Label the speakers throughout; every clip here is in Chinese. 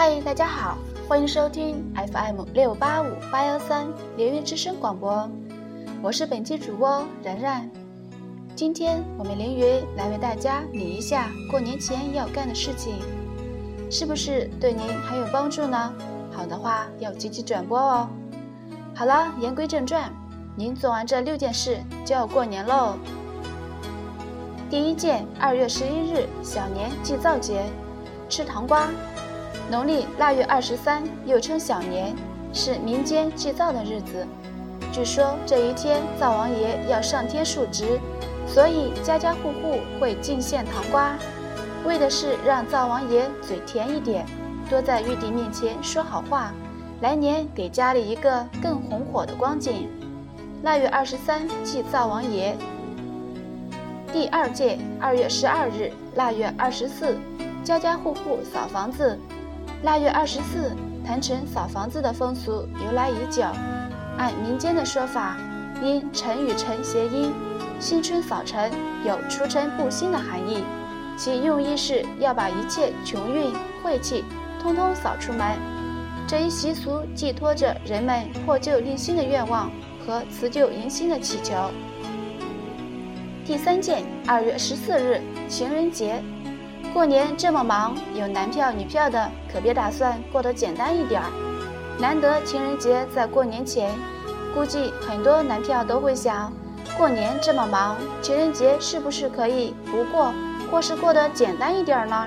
Speaker 1: 嗨，大家好，欢迎收听 FM 六八五八幺三连云之声广播，我是本期主播然然。今天我们连云来为大家理一下过年前要干的事情，是不是对您很有帮助呢？好的话要积极转播哦。好了，言归正传，您做完这六件事就要过年喽。第一件，二月十一日小年祭灶节，吃糖瓜。农历腊月二十三，又称小年，是民间祭灶的日子。据说这一天灶王爷要上天述职，所以家家户户会进献糖瓜，为的是让灶王爷嘴甜一点，多在玉帝面前说好话，来年给家里一个更红火的光景。腊月二十三祭灶王爷。第二届二月十二日，腊月二十四，家家户户扫房子。腊月二十四，谈成扫房子的风俗由来已久。按民间的说法，因辰与辰谐音，新春扫尘有除尘布新的含义。其用意是要把一切穷运晦气通通扫出门。这一习俗寄托着人们破旧立新的愿望和辞旧迎新的祈求。第三件，二月十四日，情人节。过年这么忙，有男票女票的可别打算过得简单一点儿。难得情人节在过年前，估计很多男票都会想：过年这么忙，情人节是不是可以不过，或是过得简单一点呢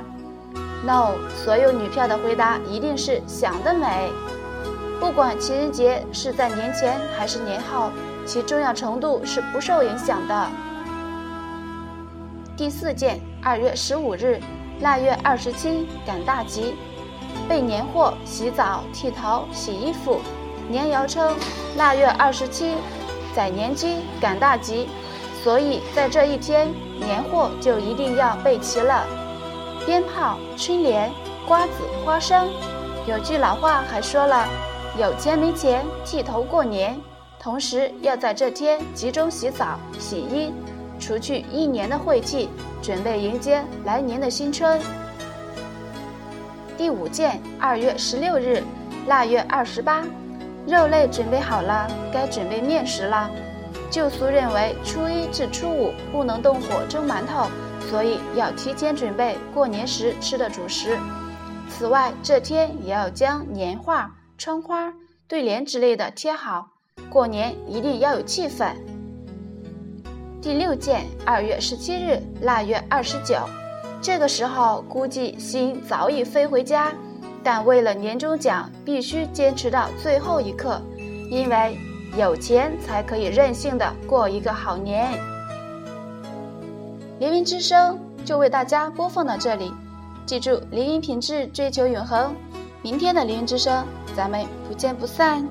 Speaker 1: ？No，所有女票的回答一定是想得美。不管情人节是在年前还是年后，其重要程度是不受影响的。第四件，二月十五日，腊月二十七，赶大集，备年货，洗澡、剃头、洗衣服。年谣称，腊月二十七，宰年鸡，赶大集，所以在这一天，年货就一定要备齐了，鞭炮、春联、瓜子、花生。有句老话还说了，有钱没钱，剃头过年。同时要在这天集中洗澡、洗衣。除去一年的晦气，准备迎接来年的新春。第五件，二月十六日，腊月二十八，肉类准备好了，该准备面食了。旧俗认为初一至初五不能动火蒸馒头，所以要提前准备过年时吃的主食。此外，这天也要将年画、窗花、对联之类的贴好，过年一定要有气氛。第六件，二月十七日，腊月二十九，这个时候估计心早已飞回家，但为了年终奖，必须坚持到最后一刻，因为有钱才可以任性的过一个好年。凌云之声就为大家播放到这里，记住，凌云品质追求永恒。明天的凌云之声，咱们不见不散。